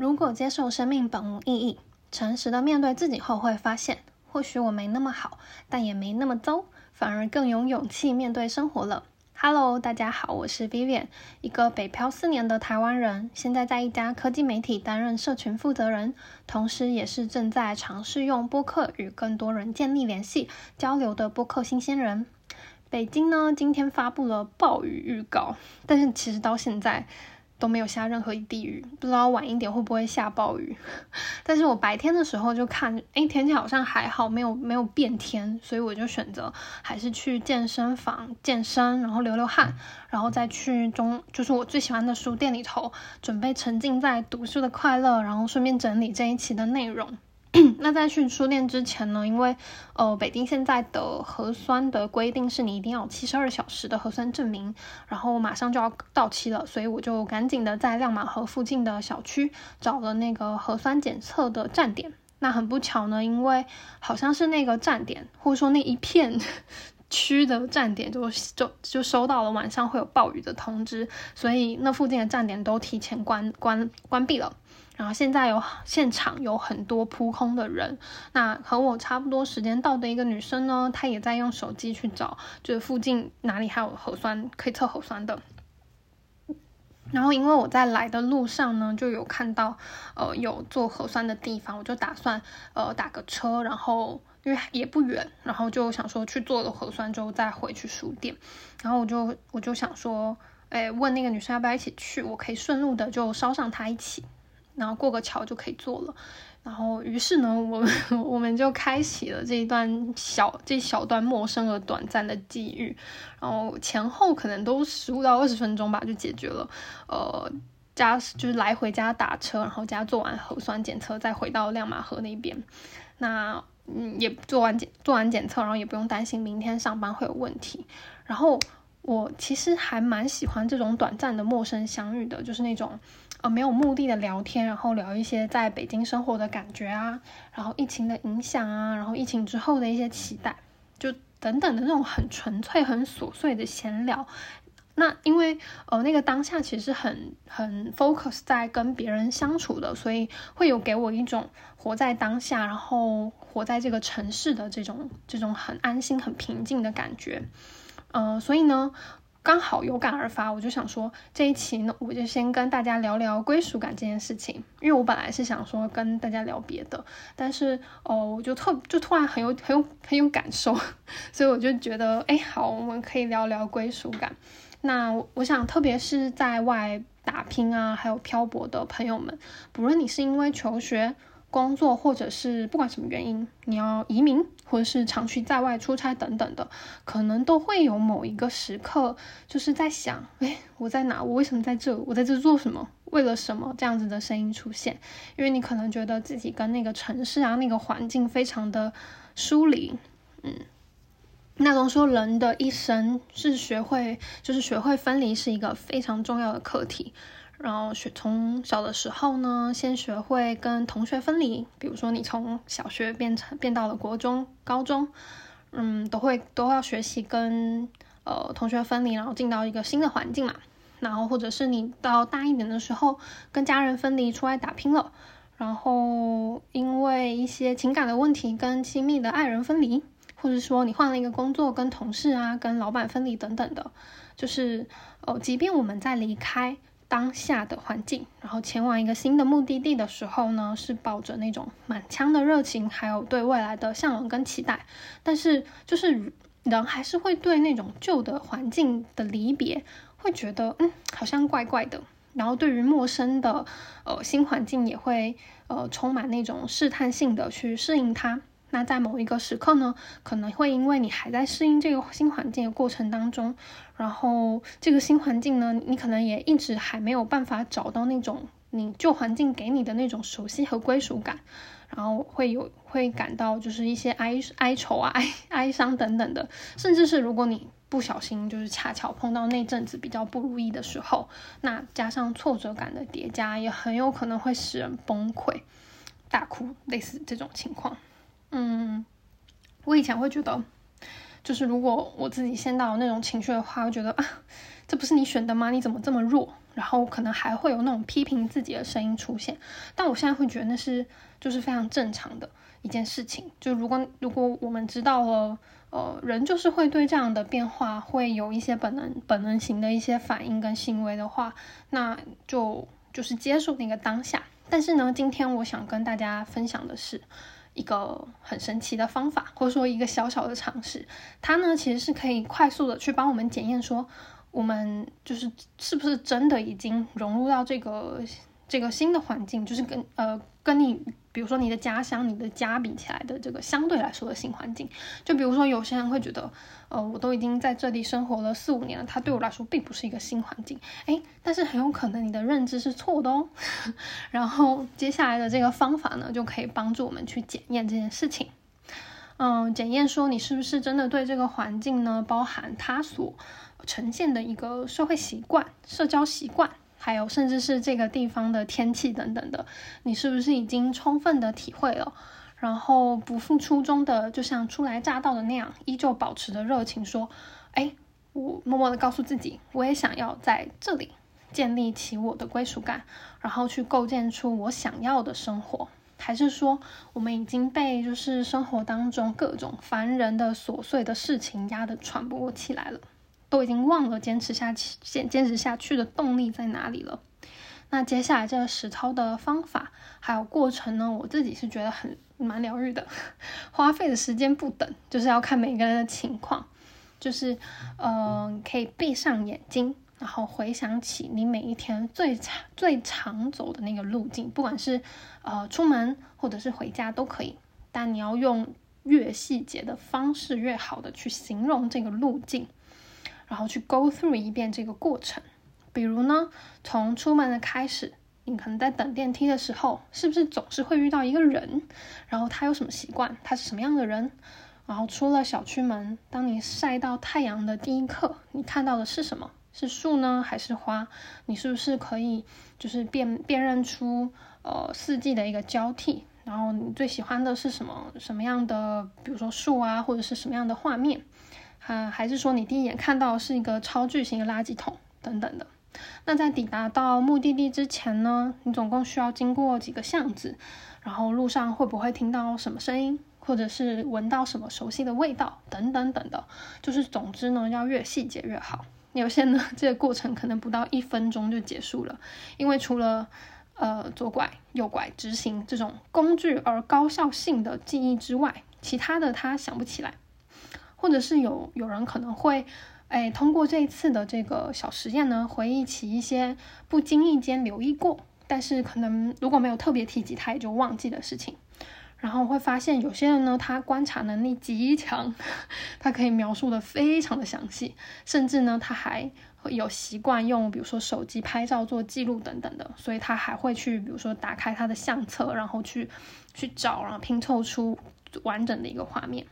如果接受生命本无意义，诚实的面对自己后，会发现或许我没那么好，但也没那么糟，反而更有勇气面对生活了。Hello，大家好，我是 Vivian，一个北漂四年的台湾人，现在在一家科技媒体担任社群负责人，同时也是正在尝试用播客与更多人建立联系交流的播客新鲜人。北京呢，今天发布了暴雨预告，但是其实到现在。都没有下任何一滴雨，不知道晚一点会不会下暴雨。但是我白天的时候就看，哎，天气好像还好，没有没有变天，所以我就选择还是去健身房健身，然后流流汗，然后再去中，就是我最喜欢的书店里头，准备沉浸在读书的快乐，然后顺便整理这一期的内容。那在去书店之前呢，因为呃，北京现在的核酸的规定是你一定要七十二小时的核酸证明，然后马上就要到期了，所以我就赶紧的在亮马河附近的小区找了那个核酸检测的站点。那很不巧呢，因为好像是那个站点或者说那一片 区的站点就就就收到了晚上会有暴雨的通知，所以那附近的站点都提前关关关闭了。然后现在有现场有很多扑空的人，那和我差不多时间到的一个女生呢，她也在用手机去找，就是附近哪里还有核酸可以测核酸的。然后因为我在来的路上呢，就有看到呃有做核酸的地方，我就打算呃打个车，然后因为也不远，然后就想说去做了核酸之后再回去书店。然后我就我就想说，哎，问那个女生要不要一起去，我可以顺路的就捎上她一起。然后过个桥就可以做了，然后于是呢，我 我们就开启了这一段小这小段陌生而短暂的际遇，然后前后可能都十五到二十分钟吧，就解决了。呃，加就是来回加打车，然后加做完核酸检测，再回到亮马河那边。那嗯，也做完检做完检测，然后也不用担心明天上班会有问题。然后我其实还蛮喜欢这种短暂的陌生相遇的，就是那种。呃，没有目的的聊天，然后聊一些在北京生活的感觉啊，然后疫情的影响啊，然后疫情之后的一些期待，就等等的那种很纯粹、很琐碎的闲聊。那因为呃，那个当下其实很很 focus 在跟别人相处的，所以会有给我一种活在当下，然后活在这个城市的这种这种很安心、很平静的感觉。呃，所以呢。刚好有感而发，我就想说这一期呢，我就先跟大家聊聊归属感这件事情。因为我本来是想说跟大家聊别的，但是哦，我就特就突然很有很有很有感受，所以我就觉得，哎，好，我们可以聊聊归属感。那我想，特别是在外打拼啊，还有漂泊的朋友们，不论你是因为求学。工作，或者是不管什么原因，你要移民，或者是长期在外出差等等的，可能都会有某一个时刻，就是在想，哎，我在哪？我为什么在这？我在这做什么？为了什么？这样子的声音出现，因为你可能觉得自己跟那个城市啊，那个环境非常的疏离，嗯。那种说人的一生是学会，就是学会分离，是一个非常重要的课题。然后学从小的时候呢，先学会跟同学分离。比如说，你从小学变成变到了国中、高中，嗯，都会都要学习跟呃同学分离，然后进到一个新的环境嘛。然后或者是你到大一点的时候，跟家人分离，出来打拼了。然后因为一些情感的问题，跟亲密的爱人分离，或者说你换了一个工作，跟同事啊、跟老板分离等等的，就是哦，即便我们在离开。当下的环境，然后前往一个新的目的地的时候呢，是抱着那种满腔的热情，还有对未来的向往跟期待。但是，就是人还是会对那种旧的环境的离别，会觉得嗯，好像怪怪的。然后，对于陌生的呃新环境，也会呃充满那种试探性的去适应它。那在某一个时刻呢，可能会因为你还在适应这个新环境的过程当中，然后这个新环境呢，你可能也一直还没有办法找到那种你旧环境给你的那种熟悉和归属感，然后会有会感到就是一些哀哀愁啊、哀哀伤等等的，甚至是如果你不小心就是恰巧碰到那阵子比较不如意的时候，那加上挫折感的叠加，也很有可能会使人崩溃、大哭，类似这种情况。嗯，我以前会觉得，就是如果我自己陷到那种情绪的话，我觉得啊，这不是你选的吗？你怎么这么弱？然后可能还会有那种批评自己的声音出现。但我现在会觉得那是就是非常正常的一件事情。就如果如果我们知道了，呃，人就是会对这样的变化会有一些本能本能型的一些反应跟行为的话，那就就是接受那个当下。但是呢，今天我想跟大家分享的是。一个很神奇的方法，或者说一个小小的尝试，它呢其实是可以快速的去帮我们检验说，我们就是是不是真的已经融入到这个这个新的环境，就是跟呃跟你。比如说你的家乡、你的家比起来的这个相对来说的新环境，就比如说有些人会觉得，呃，我都已经在这里生活了四五年了，它对我来说并不是一个新环境，诶，但是很有可能你的认知是错的哦。然后接下来的这个方法呢，就可以帮助我们去检验这件事情，嗯，检验说你是不是真的对这个环境呢，包含它所呈现的一个社会习惯、社交习惯。还有，甚至是这个地方的天气等等的，你是不是已经充分的体会了？然后不负初衷的，就像初来乍到的那样，依旧保持着热情，说：“哎，我默默的告诉自己，我也想要在这里建立起我的归属感，然后去构建出我想要的生活。”还是说，我们已经被就是生活当中各种烦人的琐碎的事情压得喘不过气来了？都已经忘了坚持下去、坚坚持下去的动力在哪里了。那接下来这个实操的方法还有过程呢？我自己是觉得很蛮疗愈的，花费的时间不等，就是要看每个人的情况。就是，嗯，可以闭上眼睛，然后回想起你每一天最长、最常走的那个路径，不管是呃出门或者是回家都可以。但你要用越细节的方式越好的去形容这个路径。然后去 go through 一遍这个过程，比如呢，从出门的开始，你可能在等电梯的时候，是不是总是会遇到一个人？然后他有什么习惯？他是什么样的人？然后出了小区门，当你晒到太阳的第一刻，你看到的是什么？是树呢，还是花？你是不是可以就是辨辨认出呃四季的一个交替？然后你最喜欢的是什么什么样的？比如说树啊，或者是什么样的画面？啊，还是说你第一眼看到是一个超巨型的垃圾桶等等的？那在抵达到目的地之前呢，你总共需要经过几个巷子？然后路上会不会听到什么声音，或者是闻到什么熟悉的味道等等等的？就是总之呢，要越细节越好。有些呢，这个过程可能不到一分钟就结束了，因为除了呃左拐右拐直行这种工具而高效性的记忆之外，其他的他想不起来。或者是有有人可能会，哎，通过这一次的这个小实验呢，回忆起一些不经意间留意过，但是可能如果没有特别提及，他也就忘记的事情。然后会发现有些人呢，他观察能力极强，他可以描述的非常的详细，甚至呢，他还有习惯用比如说手机拍照做记录等等的，所以他还会去比如说打开他的相册，然后去去找，然后拼凑出完整的一个画面。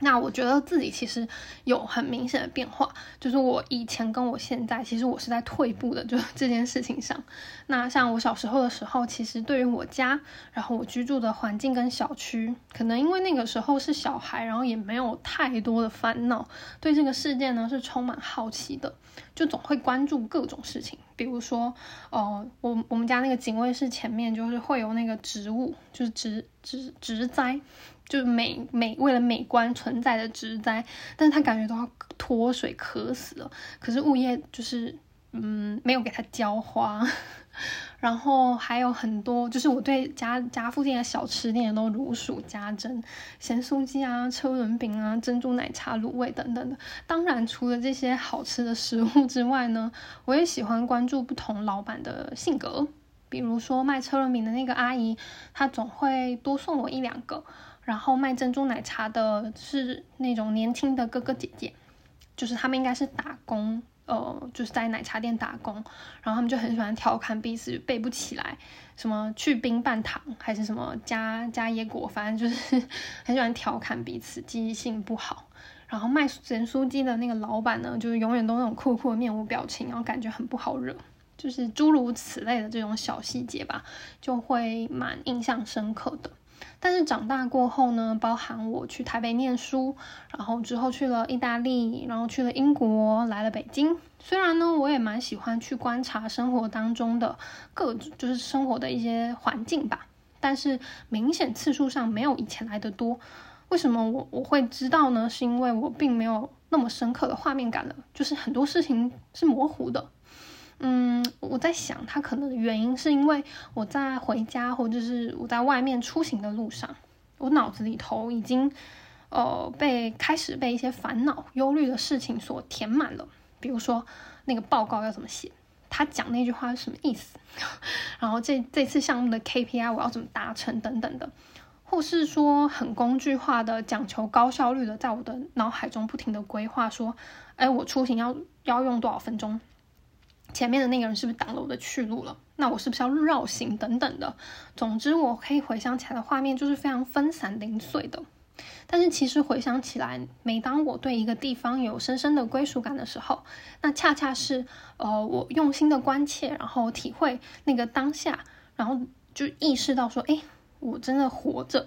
那我觉得自己其实有很明显的变化，就是我以前跟我现在，其实我是在退步的，就这件事情上。那像我小时候的时候，其实对于我家，然后我居住的环境跟小区，可能因为那个时候是小孩，然后也没有太多的烦恼，对这个世界呢是充满好奇的，就总会关注各种事情，比如说，哦，我我们家那个警卫室前面就是会有那个植物，就是植植植栽。就是美美为了美观存在的植栽，但是他感觉都要脱水渴死了。可是物业就是嗯没有给他浇花，然后还有很多就是我对家家附近的小吃店都如数家珍，咸酥鸡啊、车轮饼啊、珍珠奶茶、卤味等等的。当然除了这些好吃的食物之外呢，我也喜欢关注不同老板的性格，比如说卖车轮饼的那个阿姨，她总会多送我一两个。然后卖珍珠奶茶的是那种年轻的哥哥姐姐，就是他们应该是打工，呃，就是在奶茶店打工，然后他们就很喜欢调侃彼此背不起来，什么去冰半糖还是什么加加椰果，反正就是 很喜欢调侃彼此，记忆性不好。然后卖咸酥鸡的那个老板呢，就是永远都那种酷酷的面无表情，然后感觉很不好惹，就是诸如此类的这种小细节吧，就会蛮印象深刻的。但是长大过后呢，包含我去台北念书，然后之后去了意大利，然后去了英国，来了北京。虽然呢，我也蛮喜欢去观察生活当中的各，就是生活的一些环境吧，但是明显次数上没有以前来的多。为什么我我会知道呢？是因为我并没有那么深刻的画面感了，就是很多事情是模糊的。嗯，我在想，他可能的原因是因为我在回家或者是我在外面出行的路上，我脑子里头已经呃被开始被一些烦恼、忧虑的事情所填满了。比如说那个报告要怎么写，他讲那句话是什么意思，然后这这次项目的 KPI 我要怎么达成等等的，或是说很工具化的讲求高效率的，在我的脑海中不停的规划说，哎，我出行要要用多少分钟。前面的那个人是不是挡了我的去路了？那我是不是要绕行等等的？总之，我可以回想起来的画面就是非常分散零碎的。但是其实回想起来，每当我对一个地方有深深的归属感的时候，那恰恰是呃我用心的关切，然后体会那个当下，然后就意识到说，哎，我真的活着。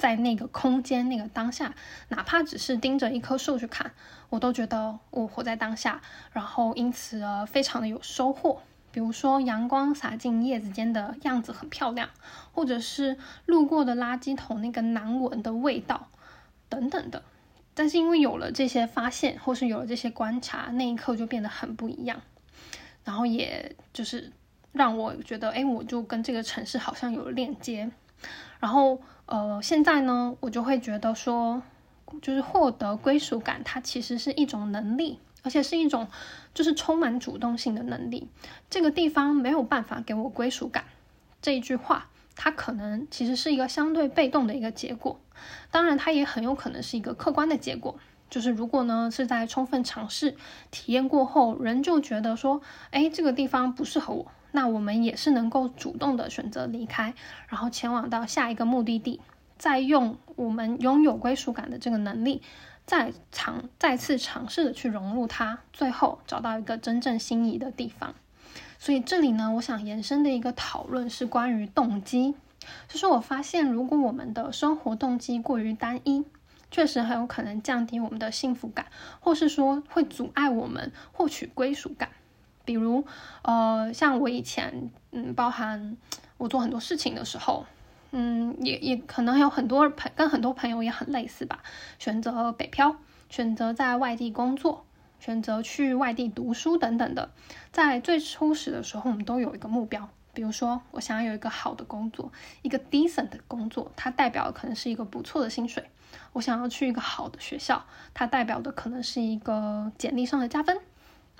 在那个空间、那个当下，哪怕只是盯着一棵树去看，我都觉得我活在当下，然后因此而非常的有收获。比如说，阳光洒进叶子间的样子很漂亮，或者是路过的垃圾桶那个难闻的味道，等等的。但是因为有了这些发现，或是有了这些观察，那一刻就变得很不一样。然后也就是让我觉得，哎，我就跟这个城市好像有了链接。然后，呃，现在呢，我就会觉得说，就是获得归属感，它其实是一种能力，而且是一种就是充满主动性的能力。这个地方没有办法给我归属感，这一句话，它可能其实是一个相对被动的一个结果。当然，它也很有可能是一个客观的结果，就是如果呢是在充分尝试体验过后，人就觉得说，哎，这个地方不适合我。那我们也是能够主动的选择离开，然后前往到下一个目的地，再用我们拥有归属感的这个能力，再尝再次尝试的去融入它，最后找到一个真正心仪的地方。所以这里呢，我想延伸的一个讨论是关于动机，就是我发现如果我们的生活动机过于单一，确实很有可能降低我们的幸福感，或是说会阻碍我们获取归属感。比如，呃，像我以前，嗯，包含我做很多事情的时候，嗯，也也可能有很多朋跟很多朋友也很类似吧，选择北漂，选择在外地工作，选择去外地读书等等的。在最初始的时候，我们都有一个目标，比如说，我想要有一个好的工作，一个 decent 的工作，它代表的可能是一个不错的薪水。我想要去一个好的学校，它代表的可能是一个简历上的加分。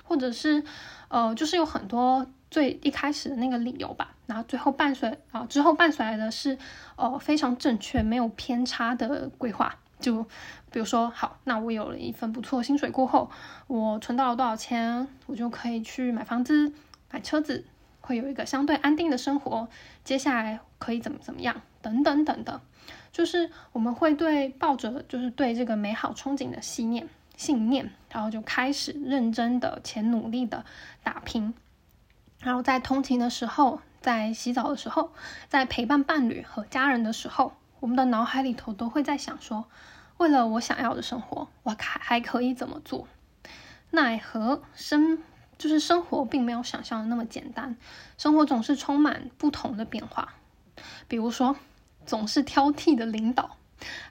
或者是，呃，就是有很多最一开始的那个理由吧，然后最后伴随啊之后伴随来的是，呃，非常正确没有偏差的规划。就比如说，好，那我有了一份不错薪水过后，我存到了多少钱，我就可以去买房子、买车子，会有一个相对安定的生活。接下来可以怎么怎么样，等等等的，就是我们会对抱着就是对这个美好憧憬的信念。信念，然后就开始认真的且努力的打拼，然后在通勤的时候，在洗澡的时候，在陪伴伴侣和家人的时候，我们的脑海里头都会在想说，为了我想要的生活，我还还可以怎么做？奈何生就是生活并没有想象的那么简单，生活总是充满不同的变化，比如说总是挑剔的领导，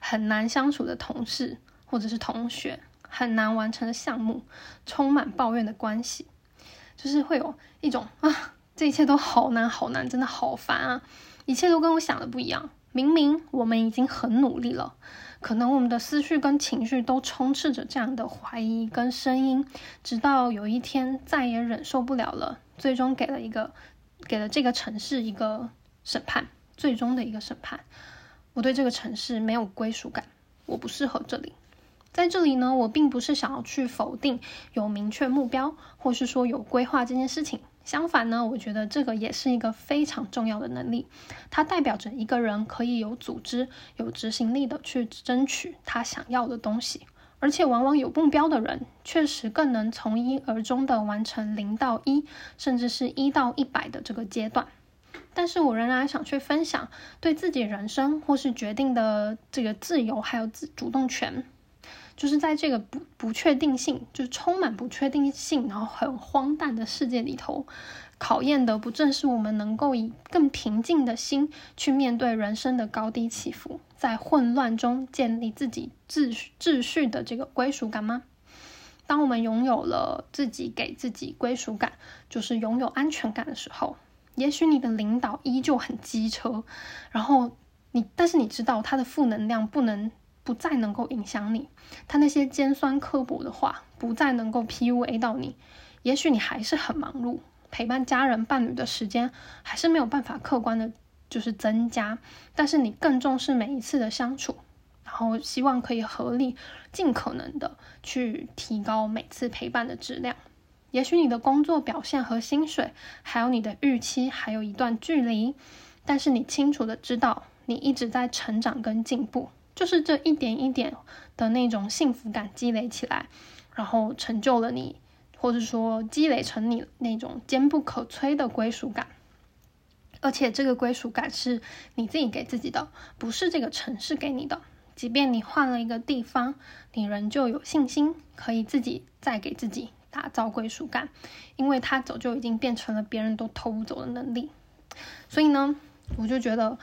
很难相处的同事或者是同学。很难完成的项目，充满抱怨的关系，就是会有一种啊，这一切都好难好难，真的好烦啊！一切都跟我想的不一样。明明我们已经很努力了，可能我们的思绪跟情绪都充斥着这样的怀疑跟声音，直到有一天再也忍受不了了，最终给了一个给了这个城市一个审判，最终的一个审判。我对这个城市没有归属感，我不适合这里。在这里呢，我并不是想要去否定有明确目标，或是说有规划这件事情。相反呢，我觉得这个也是一个非常重要的能力。它代表着一个人可以有组织、有执行力的去争取他想要的东西。而且，往往有目标的人，确实更能从一而终的完成零到一，甚至是一到一百的这个阶段。但是我仍然想去分享对自己人生或是决定的这个自由，还有自主动权。就是在这个不不确定性，就是充满不确定性，然后很荒诞的世界里头，考验的不正是我们能够以更平静的心去面对人生的高低起伏，在混乱中建立自己秩秩序的这个归属感吗？当我们拥有了自己给自己归属感，就是拥有安全感的时候，也许你的领导依旧很机车，然后你，但是你知道他的负能量不能。不再能够影响你，他那些尖酸刻薄的话不再能够 PUA 到你。也许你还是很忙碌，陪伴家人伴侣的时间还是没有办法客观的，就是增加。但是你更重视每一次的相处，然后希望可以合力尽可能的去提高每次陪伴的质量。也许你的工作表现和薪水，还有你的预期还有一段距离，但是你清楚的知道，你一直在成长跟进步。就是这一点一点的那种幸福感积累起来，然后成就了你，或者说积累成你那种坚不可摧的归属感。而且这个归属感是你自己给自己的，不是这个城市给你的。即便你换了一个地方，你仍旧有信心可以自己再给自己打造归属感，因为它早就已经变成了别人都偷不走的能力。所以呢，我就觉得。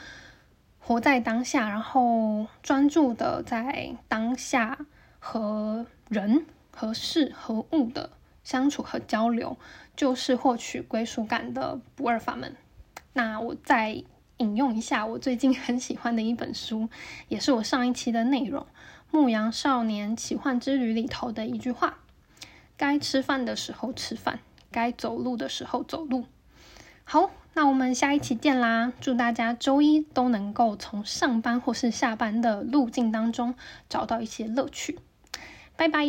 活在当下，然后专注的在当下和人、和事、和物的相处和交流，就是获取归属感的不二法门。那我再引用一下我最近很喜欢的一本书，也是我上一期的内容《牧羊少年奇幻之旅》里头的一句话：“该吃饭的时候吃饭，该走路的时候走路。”好。那我们下一期见啦！祝大家周一都能够从上班或是下班的路径当中找到一些乐趣，拜拜。